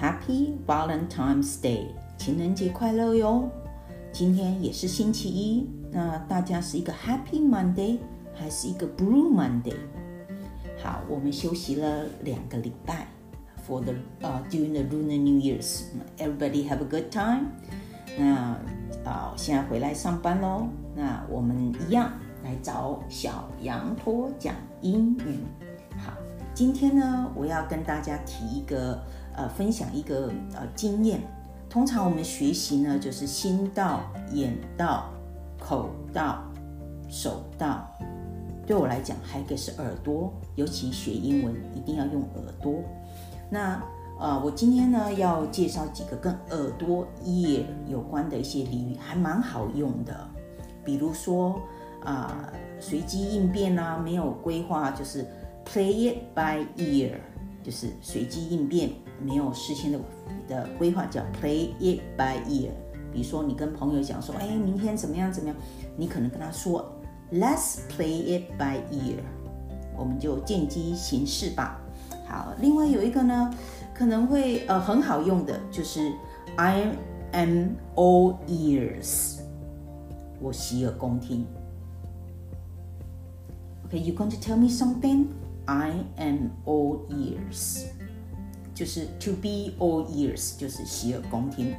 Happy Valentine's Day，情人节快乐哟！今天也是星期一，那大家是一个 Happy Monday 还是一个 Blue Monday？好，我们休息了两个礼拜，for the 呃、during the Lunar New Year's。Everybody have a good time。那啊、现在回来上班喽。那我们一样来找小羊驼讲英语。好，今天呢，我要跟大家提一个呃，分享一个呃经验。通常我们学习呢，就是心到、眼到、口到、手到。对我来讲，还有一个是耳朵，尤其学英文一定要用耳朵。那呃，我今天呢要介绍几个跟耳朵 ear 有关的一些俚语，还蛮好用的。比如说啊、随机应变啊，没有规划就是 play it by ear，就是随机应变，没有事先的的规划叫 play it by ear。比如说你跟朋友讲说，哎，明天怎么样怎么样，你可能跟他说 Let's play it by ear，我们就见机行事吧。好，另外有一个呢，可能会呃很好用的，就是 I am all ears，我洗耳恭听。Okay, you going to tell me something? I am all ears，就是 to be all ears，就是洗耳恭听。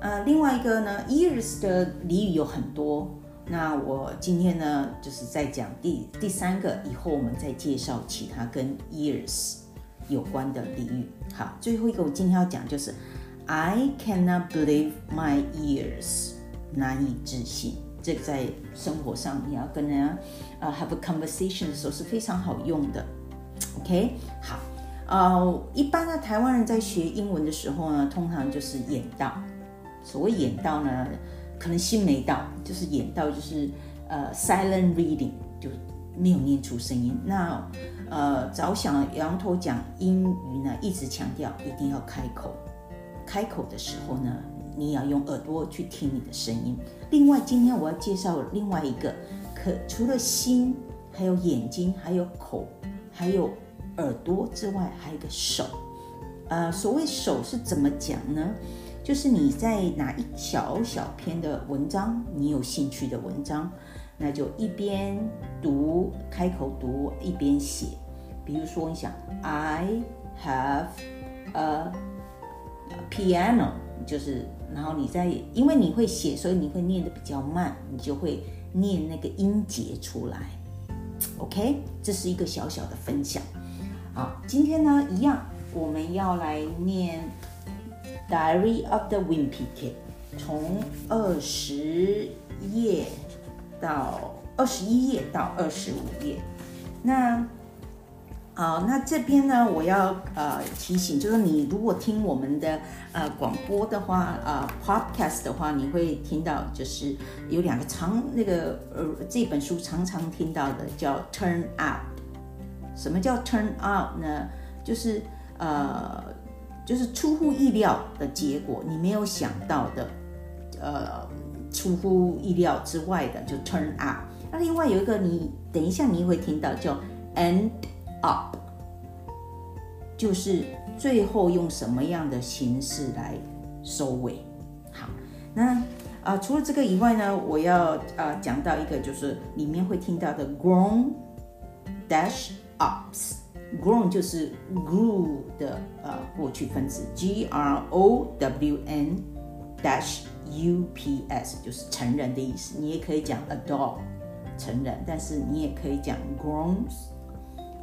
呃，另外一个呢，ears 的俚语有很多。那我今天呢，就是在讲第第三个，以后我们再介绍其他跟 ears 有关的俚语。好，最后一个我今天要讲就是 I cannot believe my ears，难以置信。这个在生活上你要跟人家呃 have a conversation 的时候是非常好用的。OK，好，呃，一般呢，台湾人在学英文的时候呢，通常就是眼到。所谓眼到呢，可能心没到，就是眼到就是呃 silent reading，就没有念出声音。那呃，早想羊头讲英语呢，一直强调一定要开口。开口的时候呢，你要用耳朵去听你的声音。另外，今天我要介绍另外一个，可除了心，还有眼睛，还有口，还有耳朵之外，还有一个手。呃，所谓手是怎么讲呢？就是你在拿一小小篇的文章，你有兴趣的文章，那就一边读，开口读，一边写。比如说，你想，I have a piano，就是，然后你在，因为你会写，所以你会念的比较慢，你就会念那个音节出来。OK，这是一个小小的分享。好，今天呢，一样，我们要来念。Diary of the Wimpy Kid，从二十页到二十一页到二十五页。那啊、那这边呢，我要呃提醒，就是你如果听我们的呃广播的话，呃 podcast 的话，你会听到就是有两个常那个呃这本书常常听到的叫 turn up”。什么叫 turn out 呢？就是呃。就是出乎意料的结果，你没有想到的，呃，出乎意料之外的就 turn out。那另外有一个你等一下你会听到叫 end up，就是最后用什么样的形式来收尾。好，那啊、呃、除了这个以外呢，我要啊、呃、讲到一个就是里面会听到的 grown dash ups。grown 就是 grew 的呃过去分词，G R O W N dash U P S 就是成人的意思。你也可以讲 adult 成人，但是你也可以讲 grown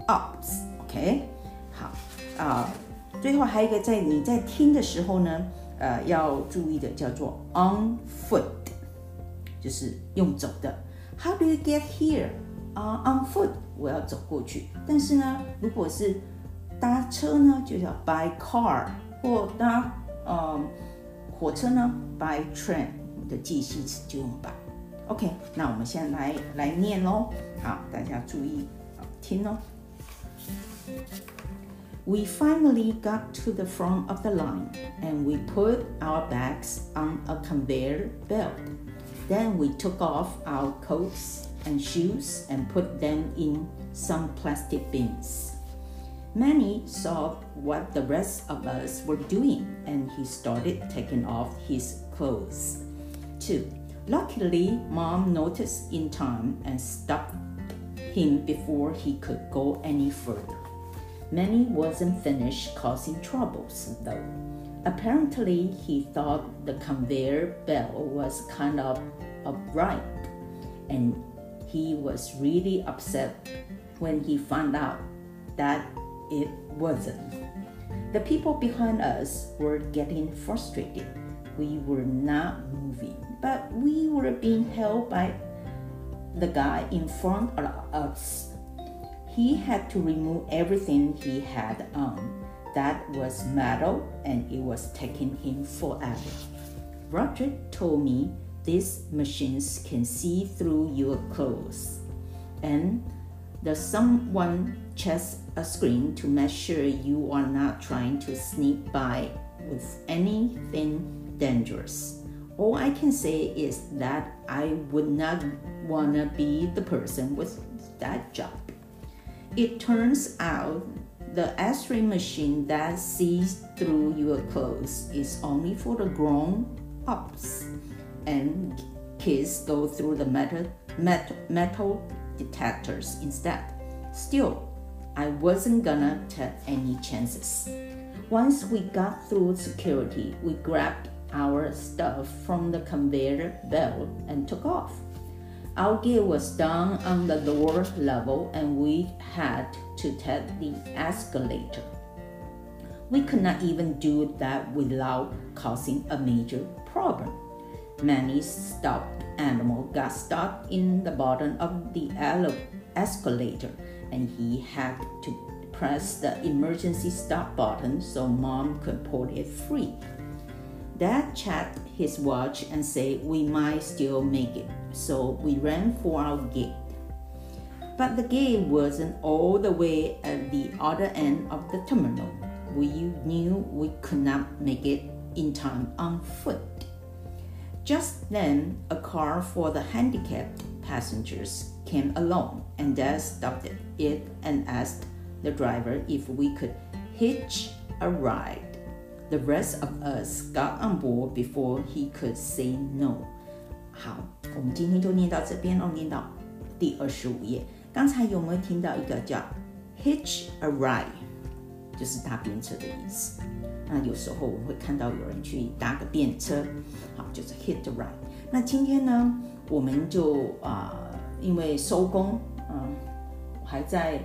ups。OK，好啊、最后还有一个在你在听的时候呢，呃，要注意的叫做 on foot，就是用走的。How do you get here？啊、uh,，on foot，我要走过去。但是呢，如果是搭车呢，就叫 by car，或搭呃火车呢，by train。你的介系词就用 by。OK，那我们现在来来念喽。好，大家注意听哦。We finally got to the front of the line and we put our bags on a conveyor belt. Then we took off our coats and shoes and put them in some plastic bins. Manny saw what the rest of us were doing and he started taking off his clothes. Two, luckily, mom noticed in time and stopped him before he could go any further. Manny wasn't finished causing troubles though. Apparently, he thought the conveyor belt was kind of upright and he was really upset when he found out that it wasn't. The people behind us were getting frustrated. We were not moving, but we were being held by the guy in front of us. He had to remove everything he had on. That was metal and it was taking him forever. Roger told me these machines can see through your clothes. And the someone checks a screen to make sure you are not trying to sneak by with anything dangerous. All I can say is that I would not want to be the person with that job. It turns out the x-ray machine that sees through your clothes is only for the grown ups and kids go through the metal, metal, metal detectors instead. Still, I wasn't gonna take any chances. Once we got through security, we grabbed our stuff from the conveyor belt and took off. Our gear was down on the lower level and we had to take the escalator. We could not even do that without causing a major problem. Manny stuffed animal got stuck in the bottom of the escalator and he had to press the emergency stop button so mom could pull it free. Dad checked his watch and said we might still make it, so we ran for our gate. But the gate wasn't all the way at the other end of the terminal. We knew we could not make it in time on foot. Just then, a car for the handicapped passengers came along, and Dad stopped it and asked the driver if we could hitch a ride. The rest of us got on board before he could say no. 好，我们今天就念到这边哦，念到第二十五页。刚才有没有听到一个叫 hitch a ride，就是搭便车的意思？那有时候我们会看到有人去搭个便车，好， 就是 hit the right。那今天呢，我们就啊、因为收工，嗯、还在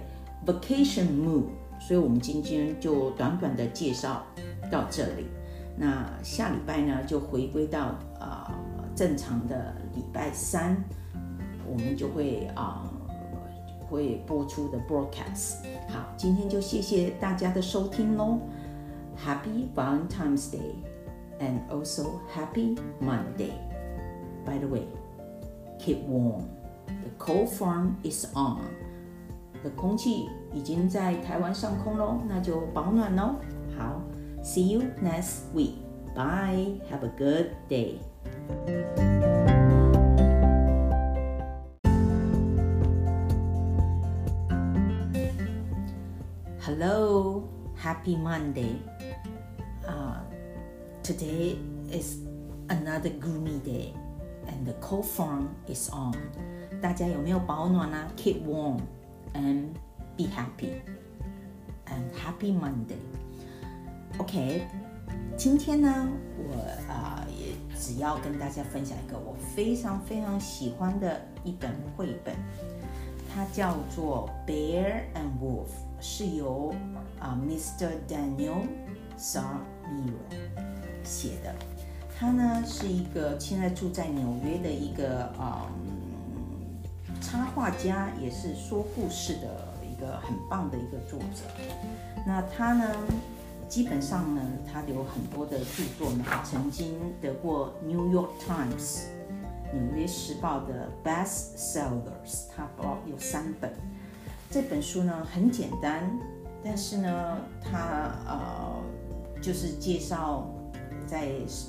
vacation mood，所以我们今天就短短的介绍到这里。那下礼拜呢，就回归到啊、正常的礼拜三，我们就会啊、会播出的 broadcast。好，今天就谢谢大家的收听喽。Happy Valentine's Day and also Happy Monday. By the way, keep warm. The cold front is on. 的空气已经在台湾上空喽，那就保暖喽。好，See you next week. Bye. Have a good day. Hello, happy Monday. Today is another gloomy day, and the cold front is on. 大家有没有保暖啊? Keep warm and be happy. And happy Monday. Okay. OK，今天呢，我啊、呃、也只要跟大家分享一个我非常非常喜欢的一本绘本，它叫做《Bear and Wolf》，是由啊、呃、Mr. Daniel Salmieri。写的。他呢是一个现在住在纽约的一个啊、嗯、插画家，也是说故事的一个很棒的一个作者。那他呢，基本上呢，他有很多的著作呢，曾经得过 New York Times 纽约时报的 Best Sellers，他包有三本。这本书呢很简单，但是呢，他呃就是介绍在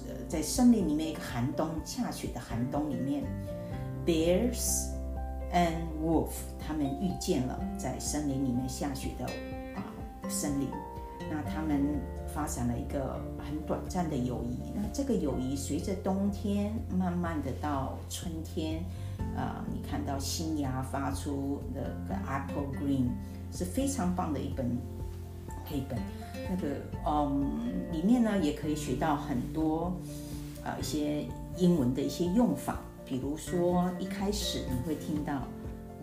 呃在森林里面一个寒冬下雪的寒冬里面，bears and wolf 他们遇见了在森林里面下雪的啊森林。那他们发展了一个很短暂的友谊。那这个友谊随着冬天慢慢的到春天，呃，你看到新芽发出的个 apple green 是非常棒的一本绘本。那个嗯，里面呢也可以学到很多呃一些英文的一些用法，比如说一开始你会听到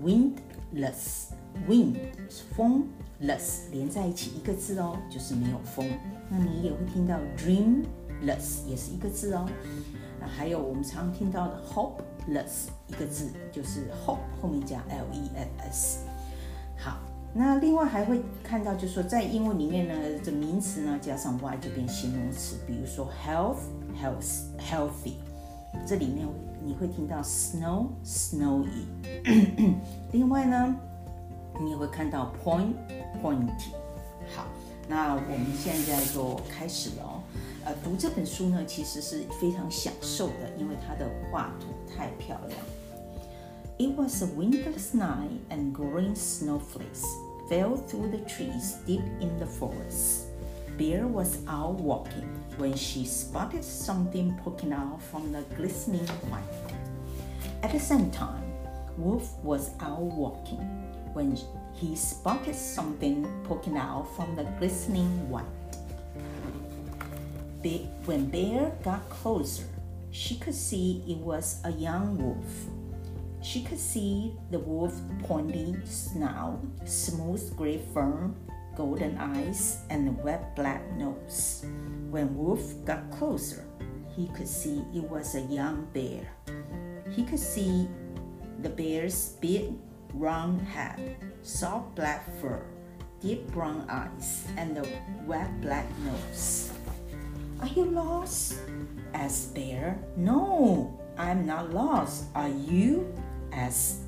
windless，wind 是风。less 连在一起一个字哦，就是没有风。那你也会听到 dreamless 也是一个字哦。那还有我们常听到的 hopeless 一个字，就是 hope 后面加 less。好，那另外还会看到，就是说在英文里面呢，这名词呢加上 y 就变形容词，比如说 health health healthy，这里面你会听到 snow snowy。另外呢。你也会看到 point pointy。好，那我们现在就开始了哦。呃，读这本书呢，其实是非常享受的，因为它的画图太漂亮。It was a windless night, and green snowflakes fell through the trees deep in the forest. Bear was out walking when she spotted something poking out from the glistening white. At the same time, Wolf was out walking when he spotted something poking out from the glistening white. When Bear got closer, she could see it was a young wolf. She could see the wolf's pointy snout, smooth gray fur, golden eyes, and wet black nose. When Wolf got closer, he could see it was a young bear. He could see the bear's big round head, soft black fur, deep brown eyes, and a wet black nose. Are you lost? asked Bear. No, I'm not lost. Are you? Asked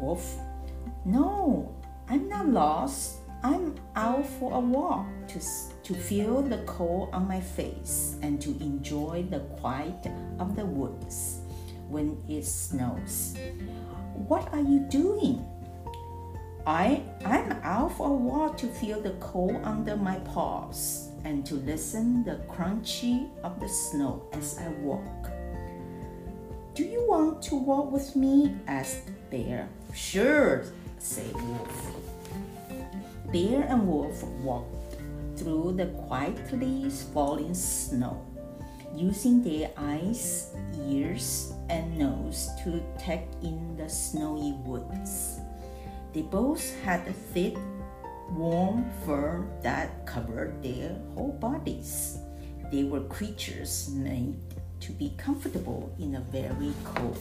Wolf. No, I'm not lost. I'm out for a walk to, to feel the cold on my face and to enjoy the quiet of the woods when it snows. What are you doing? I, I'm out for a walk to feel the cold under my paws and to listen the crunchy of the snow as I walk. Do you want to walk with me? asked Bear. Sure, said Wolf. Bear and Wolf walked through the quietly falling snow, using their eyes, ears, and nose to take in the snowy woods. They both had a thick, warm fur that covered their whole bodies. They were creatures made to be comfortable in a very cold.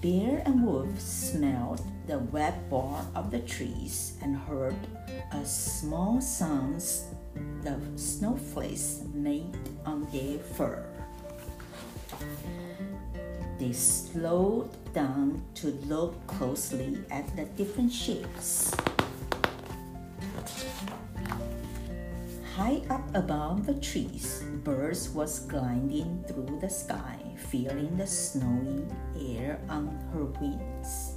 Bear and Wolf smelled the wet bark of the trees and heard a small sounds the snowflakes made on their fur. They slowed down to look closely at the different shapes. High up above the trees, birds was gliding through the sky, feeling the snowy air on her wings.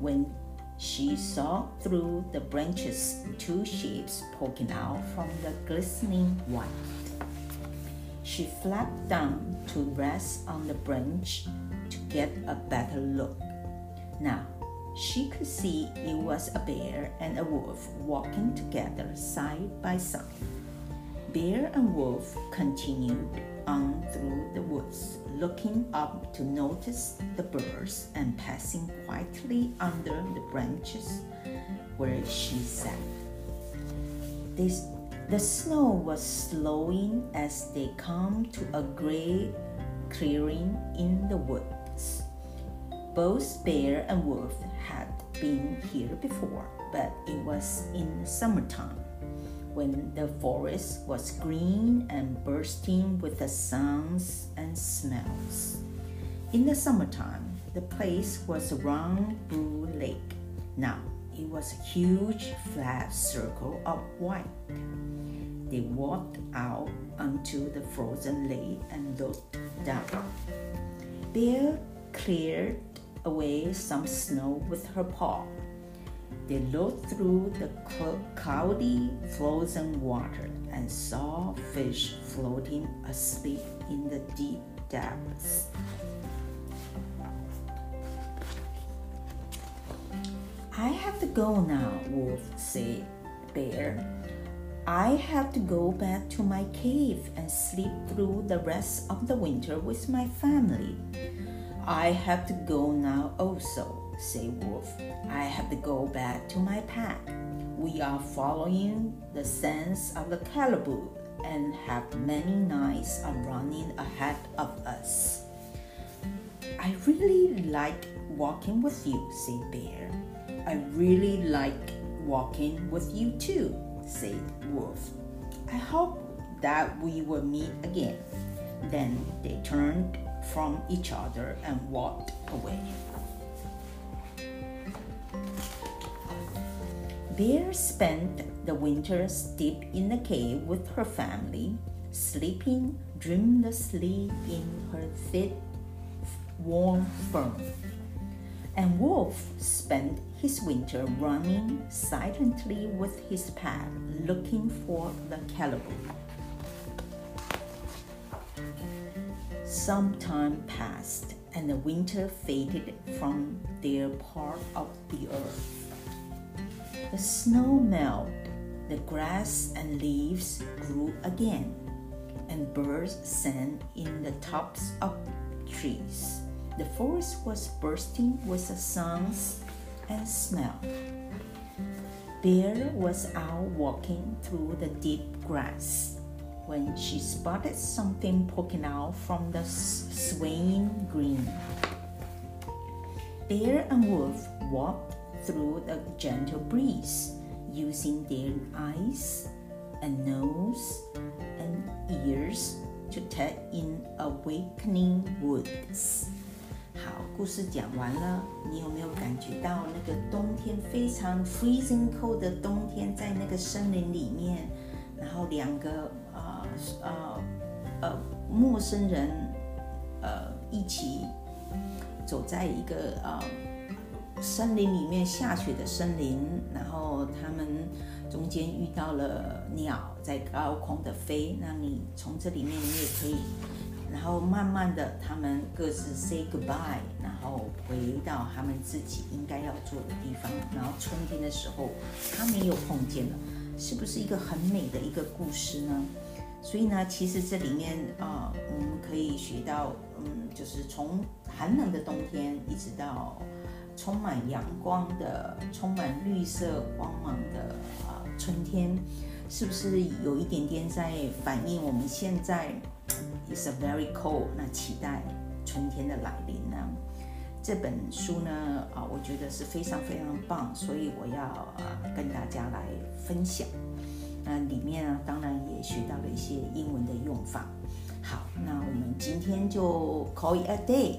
When she saw through the branches two shapes poking out from the glistening white. She flapped down to rest on the branch to get a better look. Now, she could see it was a bear and a wolf walking together side by side. Bear and wolf continued on through the woods, looking up to notice the birds and passing quietly under the branches where she sat. This, the snow was slowing as they come to a gray clearing in the woods. Both Bear and Wolf had been here before, but it was in summertime when the forest was green and bursting with the sounds and smells. In the summertime, the place was a round blue lake. Now it was a huge flat circle of white. They walked out onto the frozen lake and looked down. Bear cleared away some snow with her paw. They looked through the cloudy, frozen water and saw fish floating asleep in the deep depths. I have to go now, Wolf said. Bear, I have to go back to my cave and sleep through the rest of the winter with my family. I have to go now also, said Wolf. I have to go back to my pack. We are following the sense of the caribou and have many nights running ahead of us. I really like walking with you, said Bear. I really like walking with you too, said Wolf. I hope that we will meet again. Then they turned from each other and walked away. Bear spent the winters deep in the cave with her family, sleeping dreamlessly in her thick, warm fur. And Wolf spent his winter running silently with his pack, looking for the caribou. Some time passed, and the winter faded from their part of the earth. The snow melted, the grass and leaves grew again, and birds sang in the tops of trees. The forest was bursting with the songs and smell. Bear was out walking through the deep grass when she spotted something poking out from the swaying green. Bear and Wolf walked through the gentle breeze, using their eyes and nose and ears to take in awakening woods. 好，故事讲完了，你有没有感觉到那个冬天非常 freezing cold 的冬天，在那个森林里面，然后两个呃呃呃陌生人呃一起走在一个呃。森林里面下雪的森林，然后他们中间遇到了鸟在高空的飞，那你从这里面你也可以，然后慢慢的他们各自 say goodbye，然后回到他们自己应该要做的地方，然后春天的时候他们又碰见了，是不是一个很美的一个故事呢？所以呢，其实这里面啊，我们可以学到，嗯，就是从寒冷的冬天一直到。充满阳光的、充满绿色光芒的啊，春天是不是有一点点在反映我们现在 is a very cold？那期待春天的来临呢？这本书呢啊，我觉得是非常非常棒，所以我要啊跟大家来分享。那里面呢，当然也学到了一些英文的用法。好，那我们今天就 call it a day。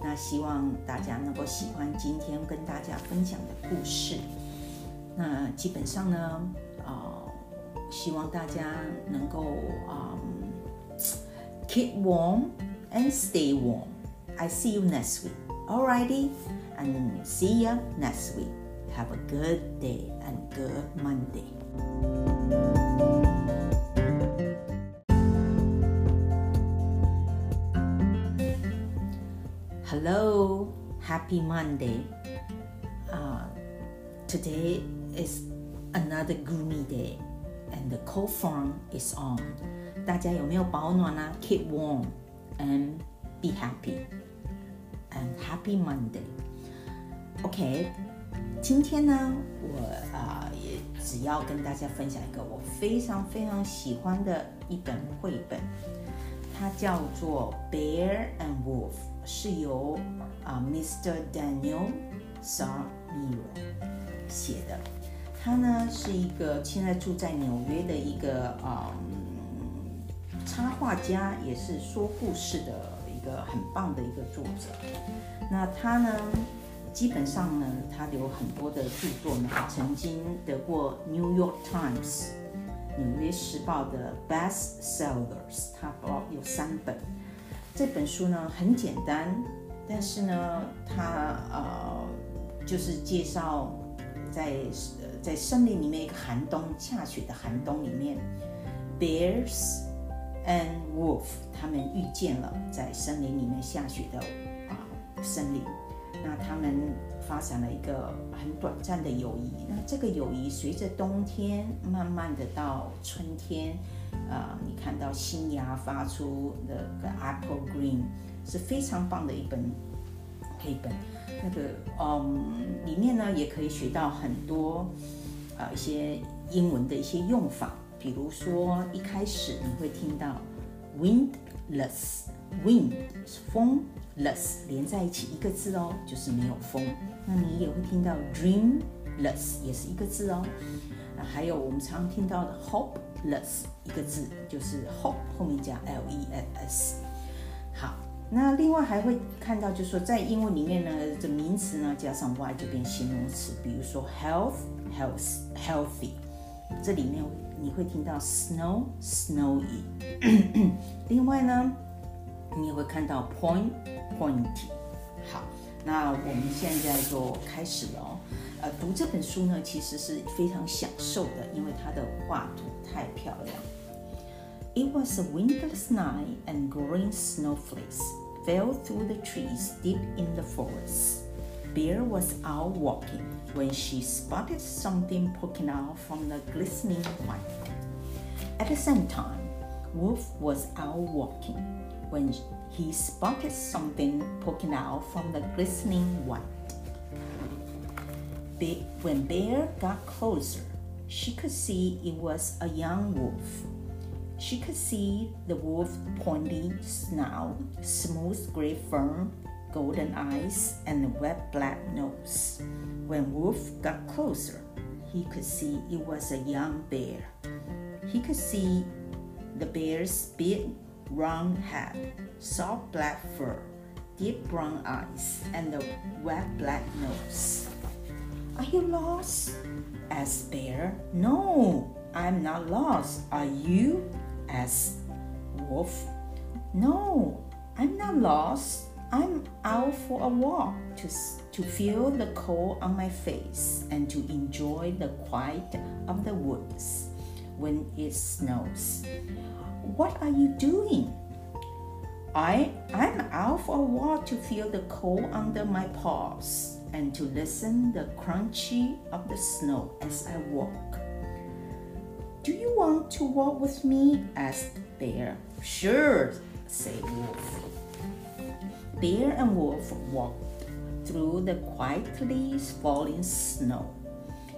那希望大家能够喜欢今天跟大家分享的故事。那基本上呢，呃，希望大家能够啊，keep warm and stay warm. I see you next week. Alrighty, and see ya next week. Have a good day and good Monday. Hello, happy Monday. Uh, today is another gloomy day, and the cold front is on. 大家有没有保暖呢？Keep warm and be happy. And happy Monday. OK，今天呢，我啊、呃、也只要跟大家分享一个我非常非常喜欢的一本绘本，它叫做《Bear and Wolf》。 是由啊，Mr. Daniel s a r m i r 写的。他呢是一个现在住在纽约的一个啊插画家，也是说故事的一个很棒的一个作者。那他呢，基本上呢，他有很多的著作呢，曾经得过 New York Times 纽约时报的 Best Sellers，他包有三本。这本书呢很简单，但是呢，它呃就是介绍在在森林里面一个寒冬下雪的寒冬里面，bears and wolf 他们遇见了在森林里面下雪的啊森林，那他们发展了一个很短暂的友谊。那这个友谊随着冬天慢慢的到春天，啊，你看到新芽发出的个 apple green 是非常棒的一本绘本。那个嗯，里面呢也可以学到很多啊一些英文的一些用法，比如说一开始你会听到 windless，wind 是风，less 连在一起一个字哦，就是没有风。那你也会听到 dreamless 也是一个字哦。还有我们常听到的 hopeless 一个字，就是 hope 后面加 l e s。好。那另外还会看到，就是说在英文里面呢，这名词呢加上 y 就变形容词，比如说 health、health、healthy，这里面你会听到 snow、snowy。另外呢，你也会看到 point、pointy。好，那我们现在就开始了哦。呃，读这本书呢，其实是非常享受的，因为它的画图太漂亮。It was a windless night, and growing snowflakes fell through the trees deep in the forest. Bear was out walking when she spotted something poking out from the glistening white. At the same time, Wolf was out walking when he spotted something poking out from the glistening white. When Bear got closer, she could see it was a young wolf she could see the wolf's pointy snout, smooth gray fur, golden eyes, and wet black nose. When Wolf got closer, he could see it was a young bear. He could see the bear's big round head, soft black fur, deep brown eyes, and the wet black nose. Are you lost? asked Bear. No, I'm not lost. Are you? asked Wolf. No, I'm not lost. I'm out for a walk to, to feel the cold on my face and to enjoy the quiet of the woods when it snows. What are you doing? I, I'm out for a walk to feel the cold under my paws and to listen the crunchy of the snow as I walk. Do you want to walk with me? asked Bear. Sure, said Wolf. Bear and Wolf walked through the quietly falling snow,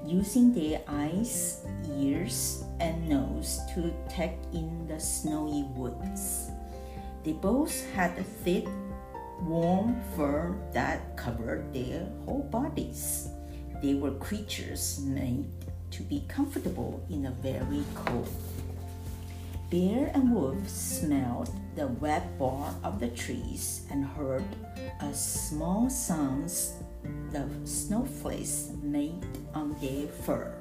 using their eyes, ears, and nose to take in the snowy woods. They both had a thick, warm fur that covered their whole bodies. They were creatures made to be comfortable in a very cold. Bear and Wolf smelled the wet bark of the trees and heard a small sounds the snowflakes made on their fur.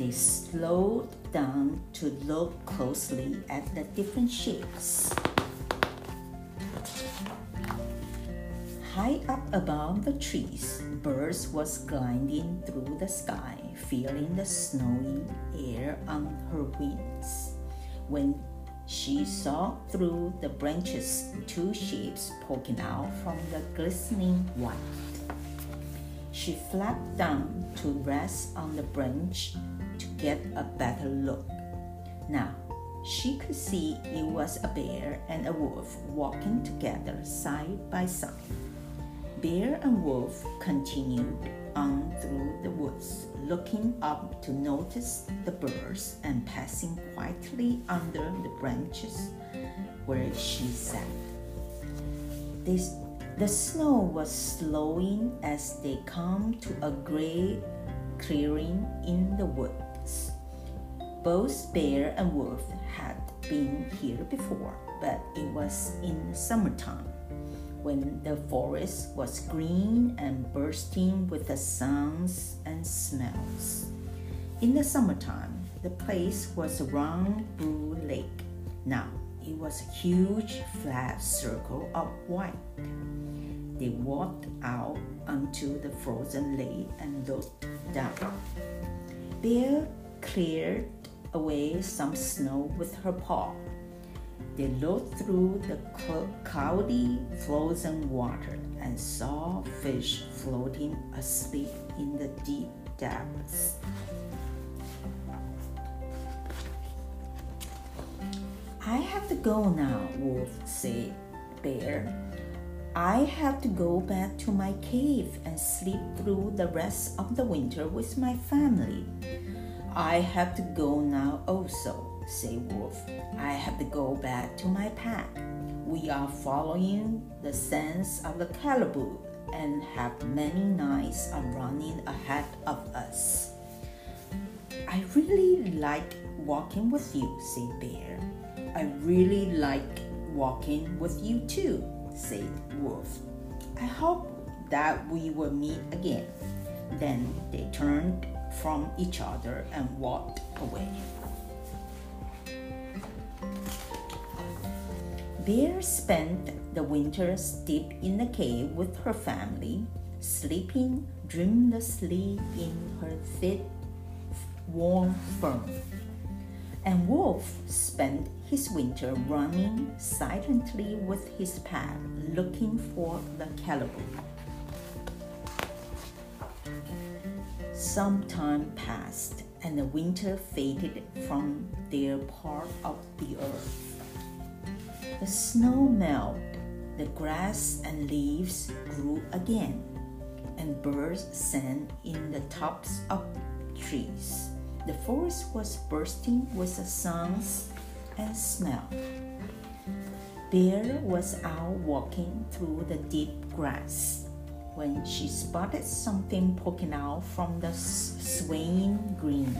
They slowed down to look closely at the different shapes. High up above the trees, birds was gliding through the sky, feeling the snowy air on her wings. When she saw through the branches two shapes poking out from the glistening white. She flapped down to rest on the branch get a better look. Now she could see it was a bear and a wolf walking together side by side. Bear and Wolf continued on through the woods, looking up to notice the birds and passing quietly under the branches where she sat. This, the snow was slowing as they come to a great clearing in the woods. Both Bear and Wolf had been here before, but it was in summertime when the forest was green and bursting with the sounds and smells. In the summertime, the place was a round blue lake. Now it was a huge flat circle of white. They walked out onto the frozen lake and looked down. Bear cleared away some snow with her paw. They looked through the cloudy frozen water and saw fish floating asleep in the deep depths. I have to go now, Wolf said. Bear I have to go back to my cave and sleep through the rest of the winter with my family. I have to go now also, said Wolf. I have to go back to my pack. We are following the sense of the caribou and have many nights of running ahead of us. I really like walking with you, said Bear. I really like walking with you too, said Wolf. I hope that we will meet again. Then they turned from each other and walked away. Bear spent the winter deep in the cave with her family, sleeping dreamlessly in her thick, warm fur. And Wolf spent his winter running silently with his pack looking for the caribou. Some time passed and the winter faded from their part of the earth. The snow melted, the grass and leaves grew again, and birds sang in the tops of trees. The forest was bursting with the songs and smell. Bear was out walking through the deep grass when she spotted something poking out from the swaying green.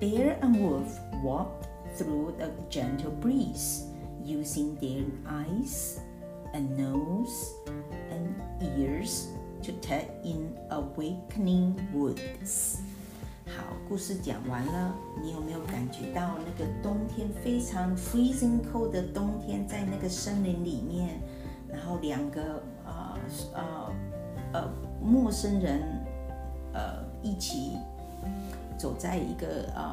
Bear and Wolf walked through the gentle breeze, using their eyes and nose and ears to take in awakening woods. 好，故事讲完了，你有没有感觉到那个冬天非常 freezing cold 的冬天，在那个森林里面，然后两个 呃呃陌生人呃一起走在一个呃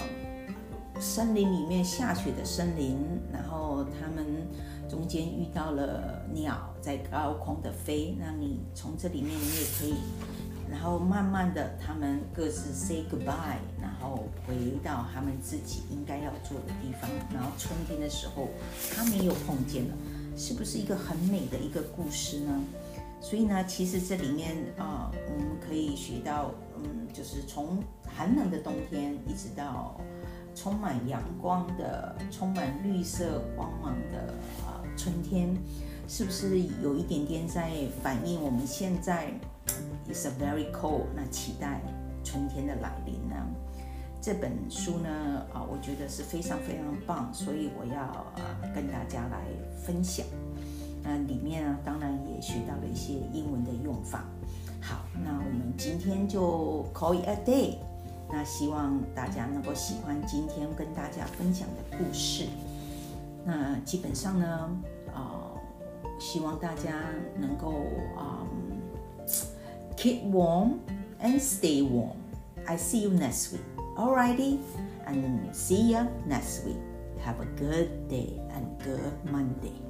森林里面下雪的森林，然后他们中间遇到了鸟在高空的飞，那你从这里面你也可以。然后慢慢的，他们各自 say goodbye，然后回到他们自己应该要做的地方。然后春天的时候，他们又碰见了，是不是一个很美的一个故事呢？所以呢，其实这里面啊，我们可以学到，嗯，就是从寒冷的冬天，一直到充满阳光的、充满绿色光芒的啊春天，是不是有一点点在反映我们现在？It's a very cold，那期待春天的来临呢？这本书呢，啊，我觉得是非常非常棒，所以我要啊跟大家来分享。那里面呢，当然也学到了一些英文的用法。好，那我们今天就 call it a day。那希望大家能够喜欢今天跟大家分享的故事。那基本上呢，啊，希望大家能够啊。Keep warm and stay warm. I see you next week. Alrighty, and see ya next week. Have a good day and good Monday.